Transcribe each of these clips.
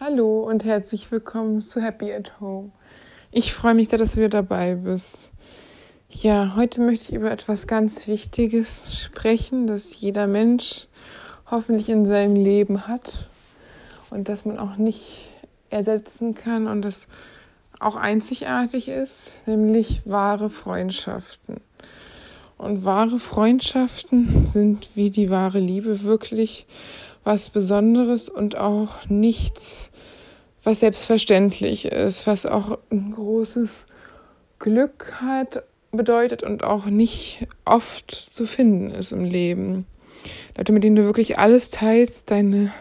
Hallo und herzlich willkommen zu Happy at Home. Ich freue mich sehr, dass du wieder dabei bist. Ja, heute möchte ich über etwas ganz Wichtiges sprechen, das jeder Mensch hoffentlich in seinem Leben hat und das man auch nicht ersetzen kann und das auch einzigartig ist, nämlich wahre Freundschaften. Und wahre Freundschaften sind wie die wahre Liebe wirklich was Besonderes und auch nichts, was selbstverständlich ist, was auch ein großes Glück hat, bedeutet und auch nicht oft zu finden ist im Leben. Leute, mit denen du wirklich alles teilst, deine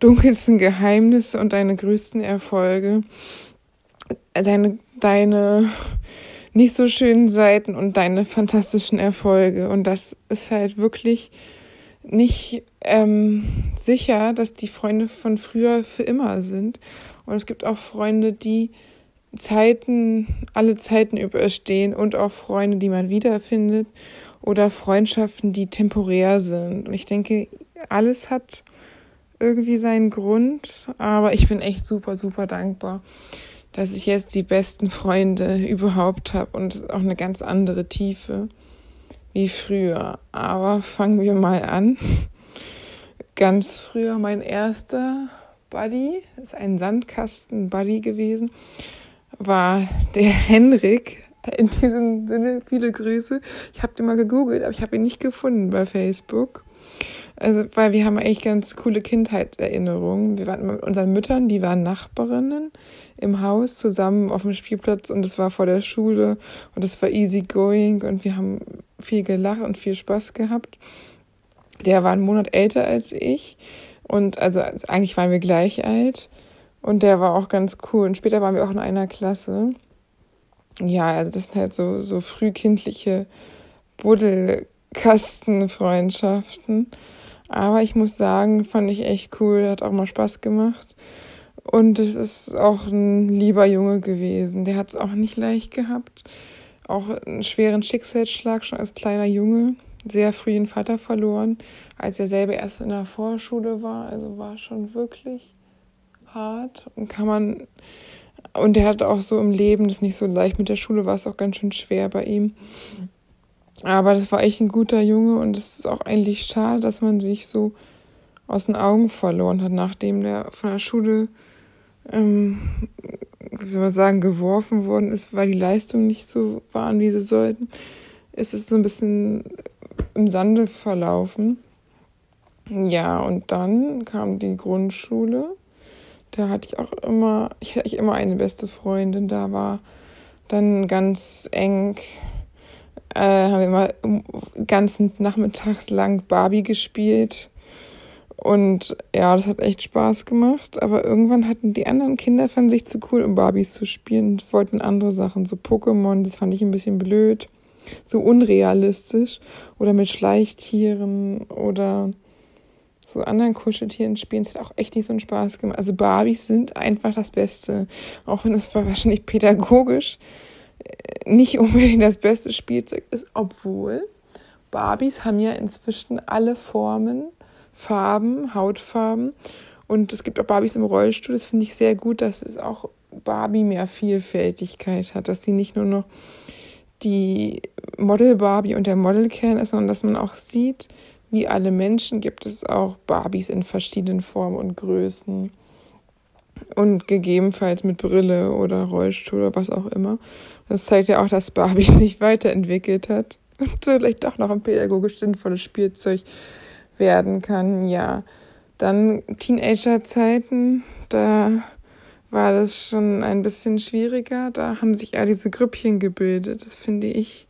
dunkelsten Geheimnisse und deine größten Erfolge, deine, deine nicht so schönen Seiten und deine fantastischen Erfolge. Und das ist halt wirklich nicht ähm, sicher, dass die Freunde von früher für immer sind. Und es gibt auch Freunde, die Zeiten, alle Zeiten überstehen und auch Freunde, die man wiederfindet oder Freundschaften, die temporär sind. Und ich denke, alles hat irgendwie seinen Grund, aber ich bin echt super, super dankbar, dass ich jetzt die besten Freunde überhaupt habe und auch eine ganz andere Tiefe wie früher. Aber fangen wir mal an. Ganz früher mein erster Buddy, ist ein Sandkasten-Buddy gewesen, war der Henrik. In diesem Sinne viele Grüße. Ich habe den mal gegoogelt, aber ich habe ihn nicht gefunden bei Facebook. Also, weil wir haben eigentlich ganz coole Kindheitserinnerungen. Wir waren mit unseren Müttern, die waren Nachbarinnen im Haus zusammen auf dem Spielplatz und es war vor der Schule und es war easy going und wir haben viel gelacht und viel Spaß gehabt. Der war einen Monat älter als ich und also eigentlich waren wir gleich alt und der war auch ganz cool und später waren wir auch in einer Klasse. Ja, also das sind halt so, so frühkindliche Buddelkastenfreundschaften. Aber ich muss sagen, fand ich echt cool, hat auch mal Spaß gemacht. Und es ist auch ein lieber Junge gewesen. Der hat es auch nicht leicht gehabt. Auch einen schweren Schicksalsschlag schon als kleiner Junge. Sehr früh den Vater verloren, als er selber erst in der Vorschule war. Also war schon wirklich hart. Und kann man. Und der hat auch so im Leben das nicht so leicht mit der Schule, war es auch ganz schön schwer bei ihm. Aber das war echt ein guter Junge und es ist auch eigentlich schade, dass man sich so aus den Augen verloren hat, nachdem der von der Schule, ähm, wie soll man sagen, geworfen worden ist, weil die Leistungen nicht so waren, wie sie sollten. Ist es so ein bisschen im Sande verlaufen. Ja, und dann kam die Grundschule. Da hatte ich auch immer, ich hatte immer eine beste Freundin. Da war dann ganz eng äh, haben wir immer ganzen Nachmittags lang Barbie gespielt. Und ja, das hat echt Spaß gemacht. Aber irgendwann hatten die anderen Kinder fanden sich zu cool, um Barbies zu spielen und wollten andere Sachen. So Pokémon, das fand ich ein bisschen blöd. So unrealistisch. Oder mit Schleichtieren oder so anderen Kuscheltieren spielen. Das hat auch echt nicht so einen Spaß gemacht. Also Barbies sind einfach das Beste. Auch wenn es wahrscheinlich pädagogisch nicht unbedingt das beste Spielzeug ist, obwohl Barbies haben ja inzwischen alle Formen, Farben, Hautfarben und es gibt auch Barbies im Rollstuhl. Das finde ich sehr gut, dass es auch Barbie mehr Vielfältigkeit hat, dass sie nicht nur noch die Model Barbie und der Modelkern ist, sondern dass man auch sieht, wie alle Menschen gibt es auch Barbies in verschiedenen Formen und Größen und gegebenenfalls mit Brille oder Rollstuhl oder was auch immer. Das zeigt ja auch, dass Barbie sich weiterentwickelt hat und vielleicht doch noch ein pädagogisch sinnvolles Spielzeug werden kann. Ja, dann Teenager-Zeiten, da war das schon ein bisschen schwieriger. Da haben sich ja diese Grüppchen gebildet. Das finde ich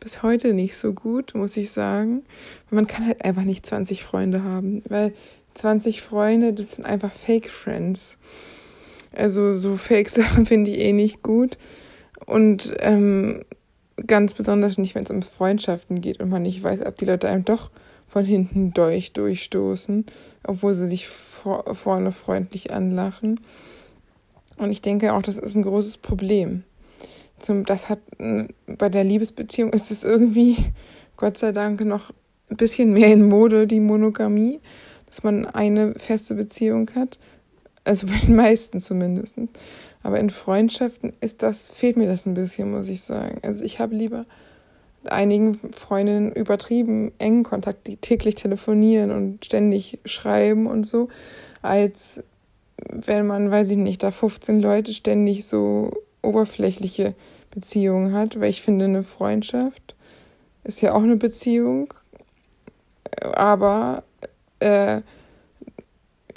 bis heute nicht so gut, muss ich sagen. Man kann halt einfach nicht 20 Freunde haben, weil 20 Freunde, das sind einfach Fake Friends. Also so Fake-Sachen finde ich eh nicht gut. Und ähm, ganz besonders nicht, wenn es um Freundschaften geht und man nicht weiß, ob die Leute einem doch von hinten durch durchstoßen, obwohl sie sich vor, vorne freundlich anlachen. Und ich denke auch, das ist ein großes Problem. Zum, das hat bei der Liebesbeziehung ist es irgendwie, Gott sei Dank, noch ein bisschen mehr in Mode, die Monogamie dass man eine feste Beziehung hat. Also bei den meisten zumindest. Aber in Freundschaften ist das, fehlt mir das ein bisschen, muss ich sagen. Also ich habe lieber mit einigen Freundinnen übertrieben engen Kontakt, die täglich telefonieren und ständig schreiben und so, als wenn man, weiß ich nicht, da 15 Leute ständig so oberflächliche Beziehungen hat, weil ich finde, eine Freundschaft ist ja auch eine Beziehung, aber äh,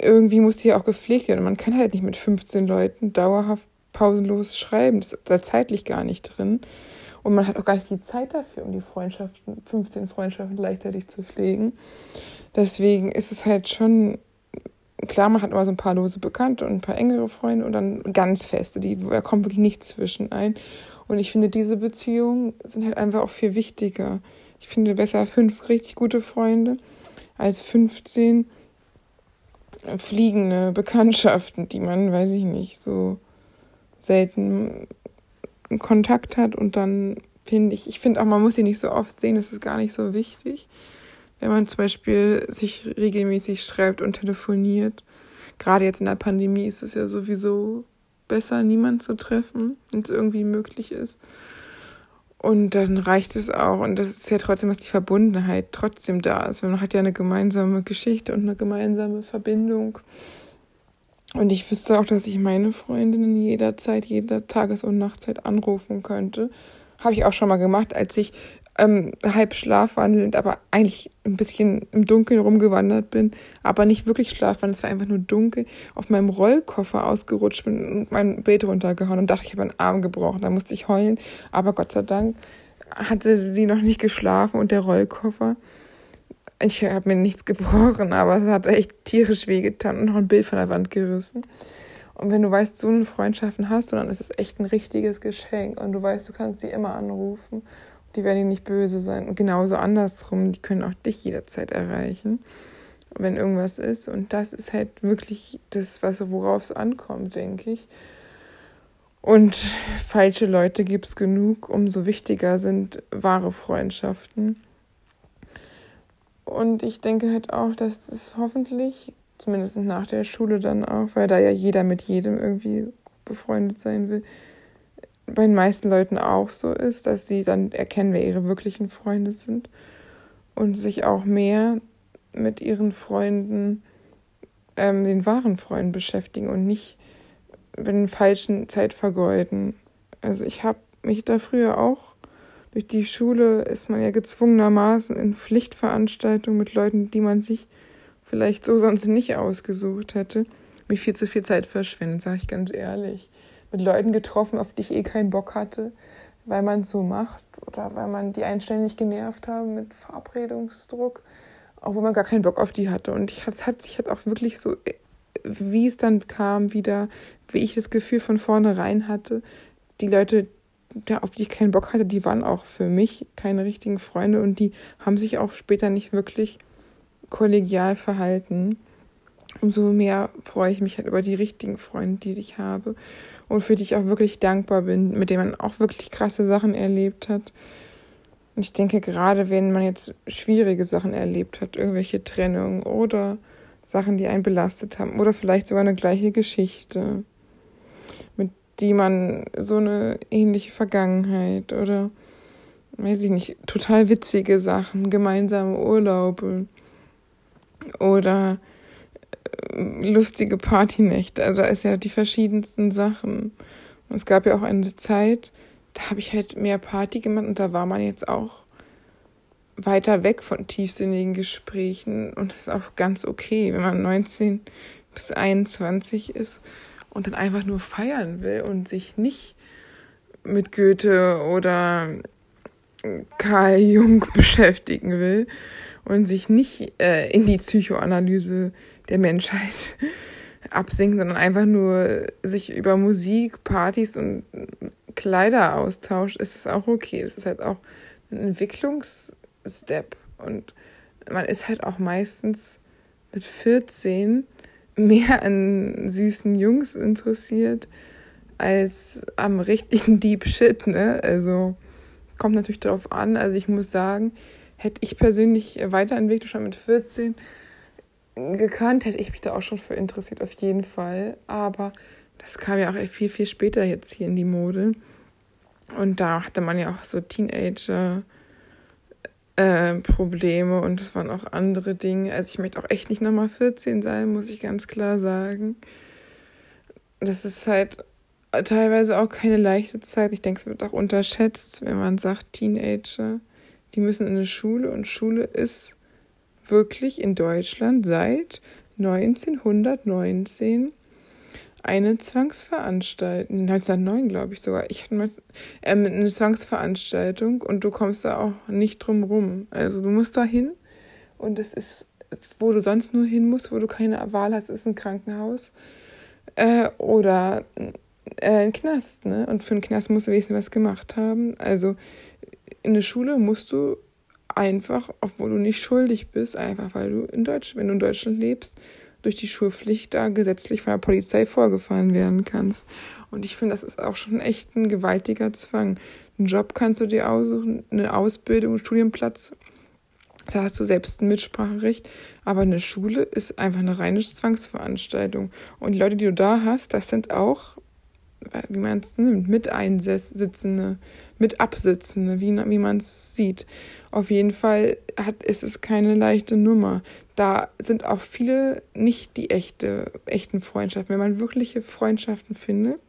irgendwie muss die ja auch gepflegt werden. Man kann halt nicht mit 15 Leuten dauerhaft pausenlos schreiben. Das ist da zeitlich gar nicht drin. Und man hat auch gar nicht die Zeit dafür, um die Freundschaften, 15 Freundschaften gleichzeitig zu pflegen. Deswegen ist es halt schon, klar, man hat immer so ein paar lose Bekannte und ein paar engere Freunde und dann ganz feste, die, da kommt wirklich nichts zwischen ein. Und ich finde, diese Beziehungen sind halt einfach auch viel wichtiger. Ich finde besser fünf richtig gute Freunde als 15 fliegende Bekanntschaften, die man, weiß ich nicht, so selten Kontakt hat und dann finde ich, ich finde auch, man muss sie nicht so oft sehen, das ist gar nicht so wichtig. Wenn man zum Beispiel sich regelmäßig schreibt und telefoniert, gerade jetzt in der Pandemie ist es ja sowieso besser, niemanden zu treffen, wenn es irgendwie möglich ist. Und dann reicht es auch. Und das ist ja trotzdem, dass die Verbundenheit trotzdem da ist. Man hat ja eine gemeinsame Geschichte und eine gemeinsame Verbindung. Und ich wüsste auch, dass ich meine Freundinnen jederzeit, jeder Tages- und Nachtzeit anrufen könnte. Habe ich auch schon mal gemacht, als ich ähm, halb schlafwandelnd, aber eigentlich ein bisschen im Dunkeln rumgewandert bin, aber nicht wirklich schlafwandelnd, es war einfach nur dunkel, auf meinem Rollkoffer ausgerutscht bin und mein Bild runtergehauen und dachte, ich habe einen Arm gebrochen. Da musste ich heulen, aber Gott sei Dank hatte sie noch nicht geschlafen und der Rollkoffer. Ich habe mir nichts gebrochen, aber es hat echt tierisch wehgetan und noch ein Bild von der Wand gerissen. Und wenn du weißt, so eine Freundschaften hast, dann ist es echt ein richtiges Geschenk und du weißt, du kannst sie immer anrufen die werden dir nicht böse sein. Und genauso andersrum, die können auch dich jederzeit erreichen, wenn irgendwas ist. Und das ist halt wirklich das, was worauf es ankommt, denke ich. Und falsche Leute gibt es genug, umso wichtiger sind wahre Freundschaften. Und ich denke halt auch, dass das hoffentlich, zumindest nach der Schule dann auch, weil da ja jeder mit jedem irgendwie befreundet sein will, bei den meisten Leuten auch so ist, dass sie dann erkennen, wer ihre wirklichen Freunde sind und sich auch mehr mit ihren Freunden, ähm, den wahren Freunden beschäftigen und nicht mit den falschen Zeit vergeuden. Also ich habe mich da früher auch durch die Schule ist man ja gezwungenermaßen in Pflichtveranstaltungen mit Leuten, die man sich vielleicht so sonst nicht ausgesucht hätte, mich viel zu viel Zeit verschwendet, sage ich ganz ehrlich mit Leuten getroffen, auf die ich eh keinen Bock hatte, weil man es so macht oder weil man die einständig genervt haben mit Verabredungsdruck, obwohl man gar keinen Bock auf die hatte. Und ich, es hat sich halt auch wirklich so, wie es dann kam, wieder, wie ich das Gefühl von vornherein hatte, die Leute, auf die ich keinen Bock hatte, die waren auch für mich keine richtigen Freunde und die haben sich auch später nicht wirklich kollegial verhalten umso mehr freue ich mich halt über die richtigen Freunde, die ich habe und für die ich auch wirklich dankbar bin, mit denen man auch wirklich krasse Sachen erlebt hat. Und ich denke, gerade wenn man jetzt schwierige Sachen erlebt hat, irgendwelche Trennungen oder Sachen, die einen belastet haben oder vielleicht sogar eine gleiche Geschichte, mit die man so eine ähnliche Vergangenheit oder weiß ich nicht, total witzige Sachen, gemeinsame Urlaube oder lustige Partynächte. Also da ist ja die verschiedensten Sachen. Und es gab ja auch eine Zeit, da habe ich halt mehr Party gemacht und da war man jetzt auch weiter weg von tiefsinnigen Gesprächen und das ist auch ganz okay, wenn man 19 bis 21 ist und dann einfach nur feiern will und sich nicht mit Goethe oder Karl Jung beschäftigen will und sich nicht äh, in die Psychoanalyse der Menschheit absinken, sondern einfach nur sich über Musik, Partys und Kleider austauscht, ist es auch okay. Das ist halt auch ein Entwicklungsstep. Und man ist halt auch meistens mit 14 mehr an süßen Jungs interessiert als am richtigen Deep Shit, ne? Also kommt natürlich darauf an. Also ich muss sagen, hätte ich persönlich weiterentwickelt schon mit 14, gekannt, hätte ich mich da auch schon für interessiert, auf jeden Fall. Aber das kam ja auch viel, viel später jetzt hier in die Mode. Und da hatte man ja auch so Teenager. Äh, und es waren auch andere Dinge. Also ich möchte auch echt nicht nochmal 14 sein, muss ich ganz klar sagen. Das ist halt teilweise auch keine leichte Zeit. Ich denke, es wird auch unterschätzt, wenn man sagt, Teenager, die müssen in eine Schule und Schule ist wirklich in Deutschland seit 1919 eine Zwangsveranstaltung, 1909 glaube ich sogar, ich hatte mal ähm, eine Zwangsveranstaltung und du kommst da auch nicht drum rum. Also du musst da hin und es ist, wo du sonst nur hin musst, wo du keine Wahl hast, ist ein Krankenhaus äh, oder äh, ein Knast. Ne? Und für einen Knast musst du wenigstens was gemacht haben. Also in der Schule musst du einfach, obwohl du nicht schuldig bist, einfach weil du in Deutschland, wenn du in Deutschland lebst, durch die Schulpflicht da gesetzlich von der Polizei vorgefahren werden kannst. Und ich finde, das ist auch schon echt ein gewaltiger Zwang. Einen Job kannst du dir aussuchen, eine Ausbildung, einen Studienplatz, da hast du selbst ein Mitspracherecht. Aber eine Schule ist einfach eine reine Zwangsveranstaltung. Und die Leute, die du da hast, das sind auch wie man es nimmt, mit Einsitzende, mit Absitzende, wie, wie man es sieht. Auf jeden Fall hat, ist es keine leichte Nummer. Da sind auch viele nicht die echte, echten Freundschaften. Wenn man wirkliche Freundschaften findet,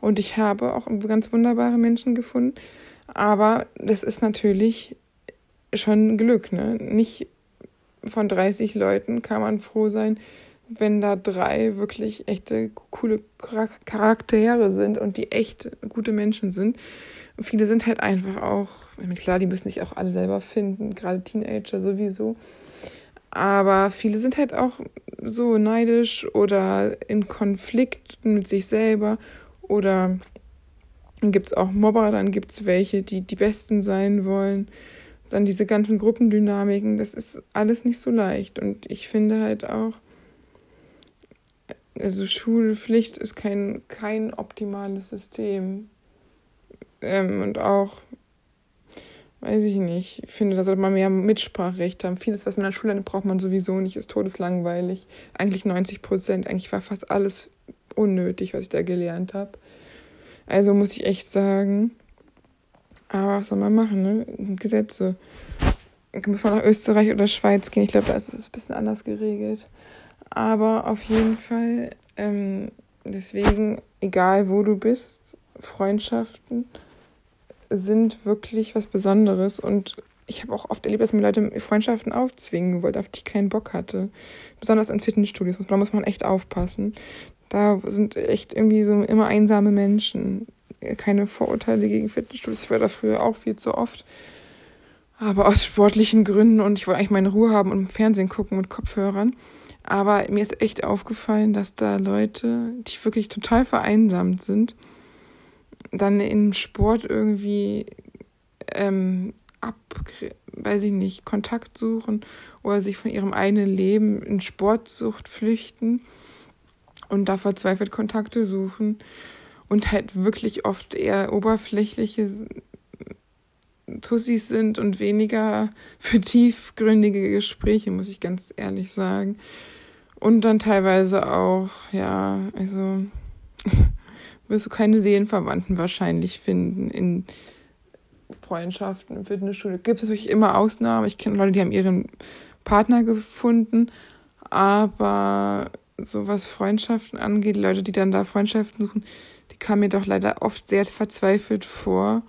und ich habe auch ganz wunderbare Menschen gefunden, aber das ist natürlich schon Glück, ne? Nicht von 30 Leuten kann man froh sein, wenn da drei wirklich echte coole Charaktere sind und die echt gute Menschen sind. Viele sind halt einfach auch, klar, die müssen sich auch alle selber finden, gerade Teenager sowieso. Aber viele sind halt auch so neidisch oder in Konflikt mit sich selber oder dann gibt es auch Mobber, dann gibt es welche, die die Besten sein wollen. Dann diese ganzen Gruppendynamiken, das ist alles nicht so leicht. Und ich finde halt auch, also Schulpflicht ist kein, kein optimales System. Ähm, und auch, weiß ich nicht, ich finde, da sollte man mehr Mitspracherecht haben. Vieles, was man in der Schule lernt, braucht man sowieso nicht, ist todeslangweilig. Eigentlich 90 Prozent, eigentlich war fast alles unnötig, was ich da gelernt habe. Also muss ich echt sagen, aber was soll man machen, ne? Gesetze. Muss man nach Österreich oder Schweiz gehen? Ich glaube, da ist es ein bisschen anders geregelt. Aber auf jeden Fall, ähm, deswegen, egal wo du bist, Freundschaften sind wirklich was Besonderes. Und ich habe auch oft erlebt, dass mir Leute Freundschaften aufzwingen wollten, auf die ich keinen Bock hatte. Besonders in Fitnessstudios, da muss man echt aufpassen. Da sind echt irgendwie so immer einsame Menschen. Keine Vorurteile gegen Fitnessstudios. Ich war da früher auch viel zu oft. Aber aus sportlichen Gründen und ich wollte eigentlich meine Ruhe haben und Fernsehen gucken mit Kopfhörern. Aber mir ist echt aufgefallen, dass da Leute, die wirklich total vereinsamt sind, dann im Sport irgendwie ähm, ab, weiß ich nicht, Kontakt suchen oder sich von ihrem eigenen Leben in Sportsucht flüchten und da verzweifelt Kontakte suchen und halt wirklich oft eher oberflächliche Tussis sind und weniger für tiefgründige Gespräche, muss ich ganz ehrlich sagen. Und dann teilweise auch, ja, also wirst du keine Seelenverwandten wahrscheinlich finden in Freundschaften Fitnessstudio. Gibt es natürlich immer Ausnahmen. Ich kenne Leute, die haben ihren Partner gefunden, aber so was Freundschaften angeht, Leute, die dann da Freundschaften suchen, die kamen mir doch leider oft sehr verzweifelt vor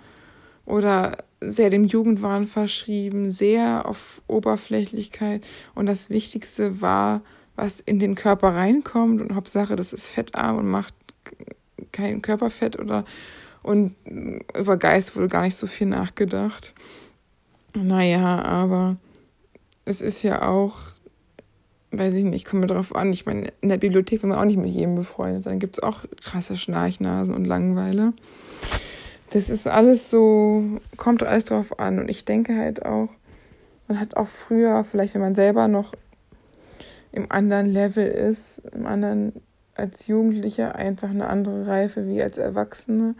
oder sehr dem Jugendwahn verschrieben, sehr auf Oberflächlichkeit. Und das Wichtigste war, was in den Körper reinkommt und Hauptsache, das ist fettarm und macht kein Körperfett oder und über Geist wurde gar nicht so viel nachgedacht. Naja, aber es ist ja auch, weiß ich nicht, komme drauf an. Ich meine, in der Bibliothek will man auch nicht mit jedem befreundet sein. Gibt es auch krasse Schnarchnasen und Langweile. Das ist alles so, kommt alles drauf an. Und ich denke halt auch, man hat auch früher, vielleicht wenn man selber noch im anderen Level ist, im anderen als Jugendlicher einfach eine andere Reife wie als Erwachsene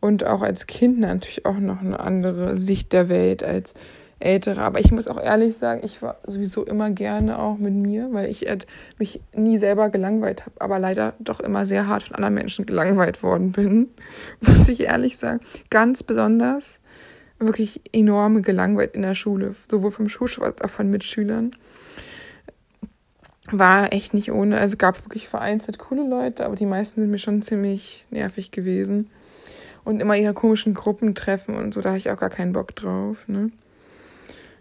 und auch als Kind natürlich auch noch eine andere Sicht der Welt als ältere. Aber ich muss auch ehrlich sagen, ich war sowieso immer gerne auch mit mir, weil ich mich nie selber gelangweilt habe, aber leider doch immer sehr hart von anderen Menschen gelangweilt worden bin, muss ich ehrlich sagen. Ganz besonders wirklich enorme gelangweilt in der Schule, sowohl vom Schulschwur als auch von Mitschülern. War echt nicht ohne. Also gab wirklich vereinzelt coole Leute, aber die meisten sind mir schon ziemlich nervig gewesen. Und immer ihre komischen Gruppentreffen und so, da hatte ich auch gar keinen Bock drauf. Ne?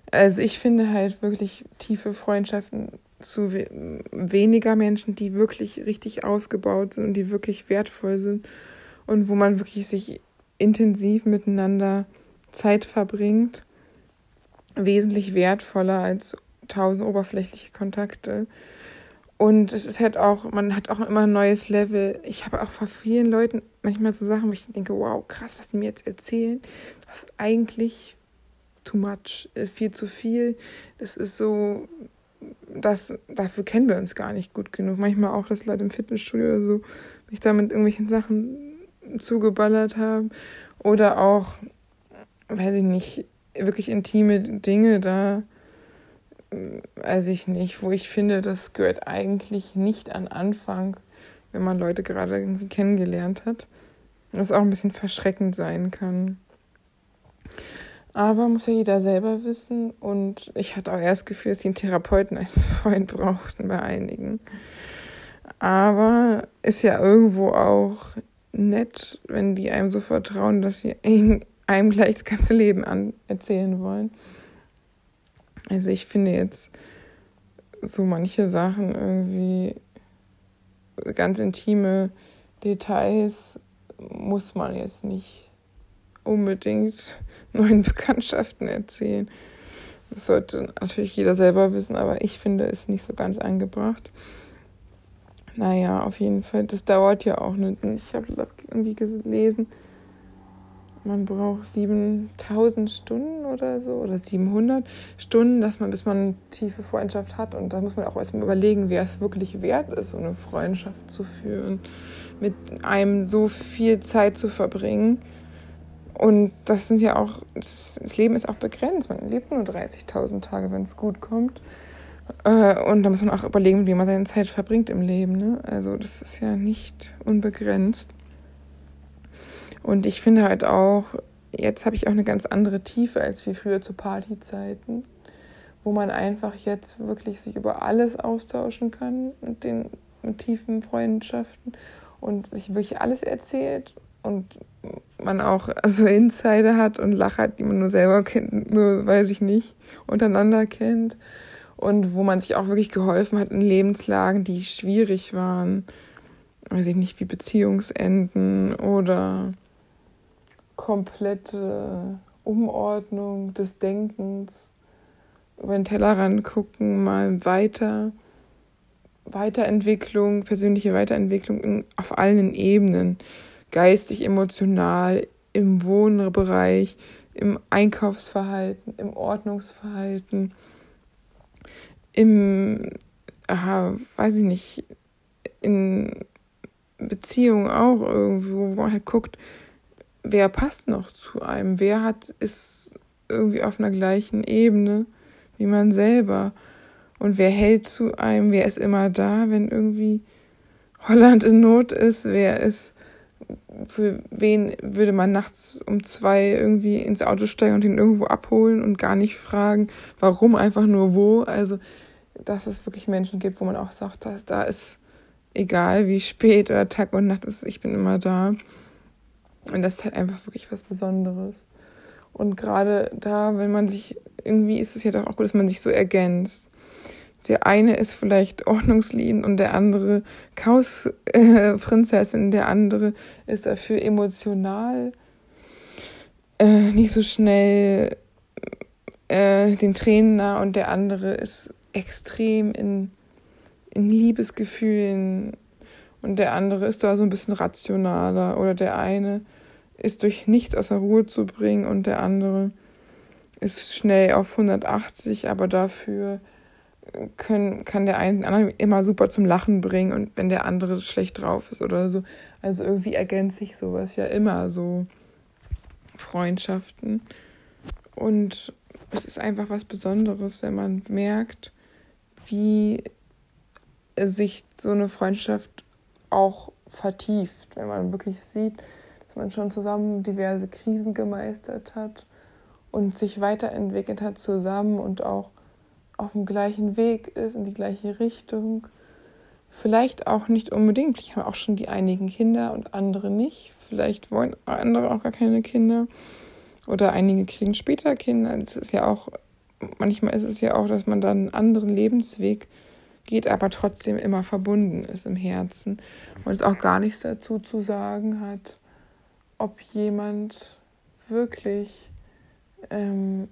Also ich finde halt wirklich tiefe Freundschaften zu we weniger Menschen, die wirklich richtig ausgebaut sind und die wirklich wertvoll sind und wo man wirklich sich intensiv miteinander Zeit verbringt, wesentlich wertvoller als tausend oberflächliche Kontakte. Und es ist halt auch, man hat auch immer ein neues Level. Ich habe auch von vielen Leuten manchmal so Sachen, wo ich denke, wow, krass, was die mir jetzt erzählen. Das ist eigentlich too much, äh, viel zu viel. Das ist so, das, dafür kennen wir uns gar nicht gut genug. Manchmal auch, dass Leute im Fitnessstudio oder so mich da mit irgendwelchen Sachen zugeballert haben. Oder auch, weiß ich nicht, wirklich intime Dinge da weiß ich nicht, wo ich finde, das gehört eigentlich nicht an Anfang, wenn man Leute gerade irgendwie kennengelernt hat. Was auch ein bisschen verschreckend sein kann. Aber muss ja jeder selber wissen. Und ich hatte auch erst das Gefühl, dass die einen Therapeuten als Freund brauchten bei einigen. Aber ist ja irgendwo auch nett, wenn die einem so vertrauen, dass sie einem gleich das ganze Leben an erzählen wollen. Also ich finde jetzt so manche Sachen irgendwie ganz intime Details muss man jetzt nicht unbedingt neuen Bekanntschaften erzählen. Das sollte natürlich jeder selber wissen, aber ich finde es nicht so ganz angebracht. Naja, auf jeden Fall, das dauert ja auch nicht. Ich habe irgendwie gelesen, man braucht 7000 Stunden oder so oder 700 Stunden, dass man, bis man eine tiefe Freundschaft hat. Und da muss man auch erstmal überlegen, wer es wirklich wert ist, so eine Freundschaft zu führen, mit einem so viel Zeit zu verbringen. Und das sind ja auch, das Leben ist auch begrenzt. Man lebt nur 30.000 Tage, wenn es gut kommt. Äh, und da muss man auch überlegen, wie man seine Zeit verbringt im Leben. Ne? Also das ist ja nicht unbegrenzt. Und ich finde halt auch, jetzt habe ich auch eine ganz andere Tiefe als wie früher zu Partyzeiten, wo man einfach jetzt wirklich sich über alles austauschen kann mit den mit tiefen Freundschaften und sich wirklich alles erzählt und man auch also Insider hat und Lacher, die man nur selber kennt, nur weiß ich nicht, untereinander kennt. Und wo man sich auch wirklich geholfen hat in Lebenslagen, die schwierig waren, weiß ich nicht, wie Beziehungsenden oder komplette Umordnung des Denkens, über den Tellerrand gucken, mal weiter, Weiterentwicklung, persönliche Weiterentwicklung in, auf allen Ebenen, geistig, emotional, im Wohnbereich, im Einkaufsverhalten, im Ordnungsverhalten, im, aha, weiß ich nicht, in Beziehungen auch irgendwo, wo man halt guckt, wer passt noch zu einem? Wer hat, ist irgendwie auf einer gleichen Ebene wie man selber? Und wer hält zu einem? Wer ist immer da, wenn irgendwie Holland in Not ist? Wer ist, für wen würde man nachts um zwei irgendwie ins Auto steigen und ihn irgendwo abholen und gar nicht fragen, warum, einfach nur wo? Also, dass es wirklich Menschen gibt, wo man auch sagt, dass da ist egal wie spät oder Tag und Nacht ist, ich bin immer da. Und das ist halt einfach wirklich was Besonderes. Und gerade da, wenn man sich, irgendwie ist es ja doch auch gut, dass man sich so ergänzt. Der eine ist vielleicht ordnungsliebend und der andere Chaosprinzessin, äh, der andere ist dafür emotional, äh, nicht so schnell äh, den Tränen nah und der andere ist extrem in, in Liebesgefühlen und der andere ist da so ein bisschen rationaler oder der eine ist durch nichts aus der Ruhe zu bringen und der andere ist schnell auf 180, aber dafür können, kann der eine den anderen immer super zum Lachen bringen und wenn der andere schlecht drauf ist oder so. Also irgendwie ergänzt sich sowas ja immer so Freundschaften. Und es ist einfach was Besonderes, wenn man merkt, wie sich so eine Freundschaft auch vertieft, wenn man wirklich sieht, dass man schon zusammen diverse Krisen gemeistert hat und sich weiterentwickelt hat zusammen und auch auf dem gleichen Weg ist, in die gleiche Richtung. Vielleicht auch nicht unbedingt. Ich habe auch schon die einigen Kinder und andere nicht. Vielleicht wollen andere auch gar keine Kinder. Oder einige kriegen später Kinder. Es ist ja auch, manchmal ist es ja auch, dass man dann einen anderen Lebensweg geht, aber trotzdem immer verbunden ist im Herzen und es auch gar nichts dazu zu sagen hat, ob jemand wirklich ähm,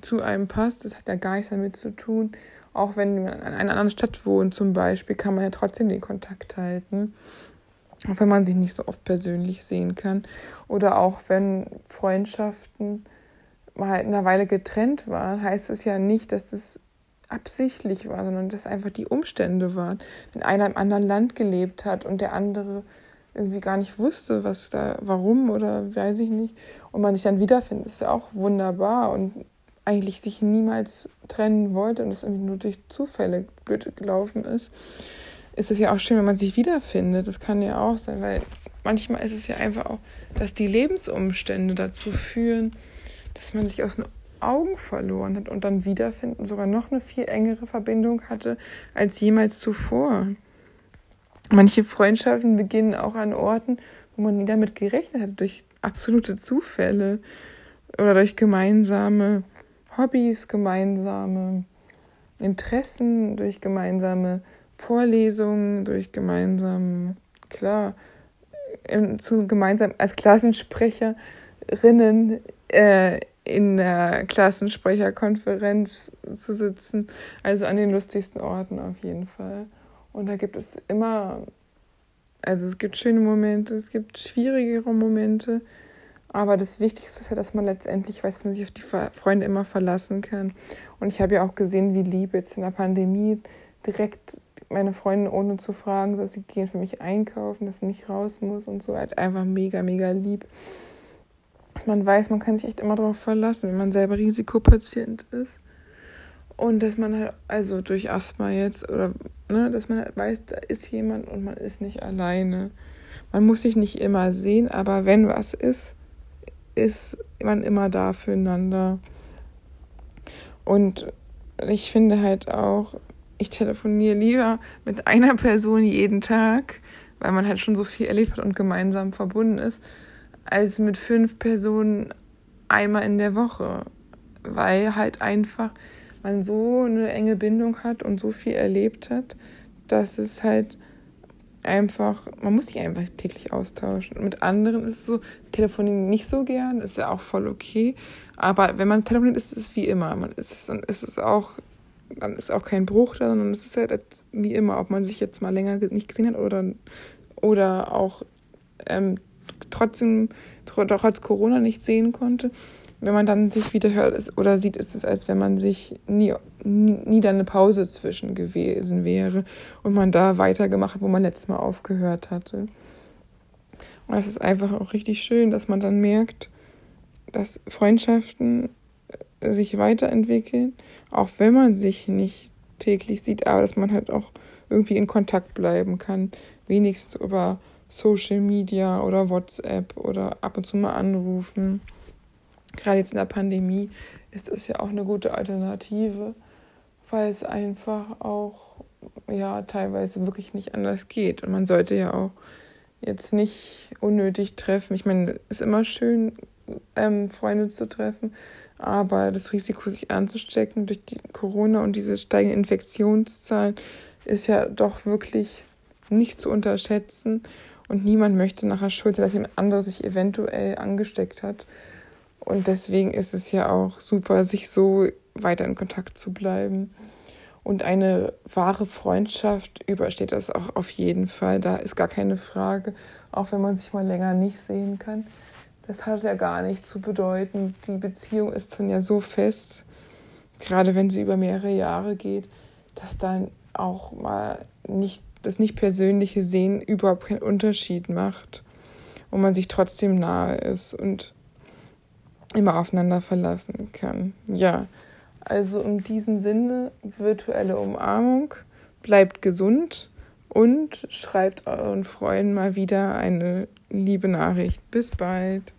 zu einem passt. Das hat ja gar nichts damit zu tun. Auch wenn man in einer anderen Stadt wohnt zum Beispiel, kann man ja trotzdem den Kontakt halten. Auch wenn man sich nicht so oft persönlich sehen kann. Oder auch wenn Freundschaften mal in einer Weile getrennt waren, heißt es ja nicht, dass das absichtlich war, sondern dass einfach die Umstände waren. Wenn einer im anderen Land gelebt hat und der andere irgendwie gar nicht wusste, was da, warum oder weiß ich nicht, und man sich dann wiederfindet, ist ja auch wunderbar und eigentlich sich niemals trennen wollte und es irgendwie nur durch Zufälle blöd gelaufen ist, ist es ja auch schön, wenn man sich wiederfindet. Das kann ja auch sein, weil manchmal ist es ja einfach auch, dass die Lebensumstände dazu führen, dass man sich aus den Augen verloren hat und dann wiederfinden sogar noch eine viel engere Verbindung hatte als jemals zuvor. Manche Freundschaften beginnen auch an Orten, wo man nie damit gerechnet hat, durch absolute Zufälle oder durch gemeinsame Hobbys, gemeinsame Interessen, durch gemeinsame Vorlesungen, durch gemeinsame, klar, zu gemeinsam als Klassensprecherinnen äh, in der Klassensprecherkonferenz zu sitzen. Also an den lustigsten Orten auf jeden Fall. Und da gibt es immer, also es gibt schöne Momente, es gibt schwierigere Momente. Aber das Wichtigste ist ja, dass man letztendlich weiß, dass man sich auf die Freunde immer verlassen kann. Und ich habe ja auch gesehen, wie lieb jetzt in der Pandemie direkt meine Freunde ohne zu fragen, dass sie gehen für mich einkaufen, dass ich nicht raus muss und so. Halt einfach mega, mega lieb man weiß, man kann sich echt immer darauf verlassen, wenn man selber Risikopatient ist. Und dass man halt, also durch Asthma jetzt, oder ne, dass man halt weiß, da ist jemand und man ist nicht alleine. Man muss sich nicht immer sehen, aber wenn was ist, ist man immer da füreinander. Und ich finde halt auch, ich telefoniere lieber mit einer Person jeden Tag, weil man halt schon so viel erlebt hat und gemeinsam verbunden ist, als mit fünf Personen einmal in der Woche, weil halt einfach man so eine enge Bindung hat und so viel erlebt hat, dass es halt einfach, man muss sich einfach täglich austauschen. Mit anderen ist es so, telefonieren nicht so gern, ist ja auch voll okay. Aber wenn man telefoniert, ist es wie immer. Man ist es, dann ist es auch, dann ist auch kein Bruch da, sondern es ist halt wie immer, ob man sich jetzt mal länger nicht gesehen hat oder, oder auch ähm, trotzdem trotz Corona nicht sehen konnte. Wenn man dann sich wieder hört oder sieht, ist es, als wenn man sich nie, nie, dann eine Pause zwischen gewesen wäre und man da weitergemacht hat, wo man letztes Mal aufgehört hatte. Und es ist einfach auch richtig schön, dass man dann merkt, dass Freundschaften äh, sich weiterentwickeln, auch wenn man sich nicht täglich sieht, aber dass man halt auch irgendwie in Kontakt bleiben kann, wenigstens über Social Media oder WhatsApp oder ab und zu mal anrufen. Gerade jetzt in der Pandemie ist es ja auch eine gute Alternative, weil es einfach auch ja teilweise wirklich nicht anders geht. Und man sollte ja auch jetzt nicht unnötig treffen. Ich meine, es ist immer schön, ähm, Freunde zu treffen, aber das Risiko, sich anzustecken durch die Corona und diese steigenden Infektionszahlen, ist ja doch wirklich nicht zu unterschätzen. Und niemand möchte nachher schuld sein, dass jemand anderes sich eventuell angesteckt hat. Und deswegen ist es ja auch super, sich so weiter in Kontakt zu bleiben. Und eine wahre Freundschaft übersteht das auch auf jeden Fall. Da ist gar keine Frage, auch wenn man sich mal länger nicht sehen kann. Das hat ja gar nichts zu bedeuten. Die Beziehung ist dann ja so fest, gerade wenn sie über mehrere Jahre geht, dass dann auch mal nicht das nicht persönliche Sehen überhaupt keinen Unterschied macht und man sich trotzdem nahe ist. Und immer aufeinander verlassen kann. Ja, also in diesem Sinne virtuelle Umarmung, bleibt gesund und schreibt euren Freunden mal wieder eine liebe Nachricht. Bis bald.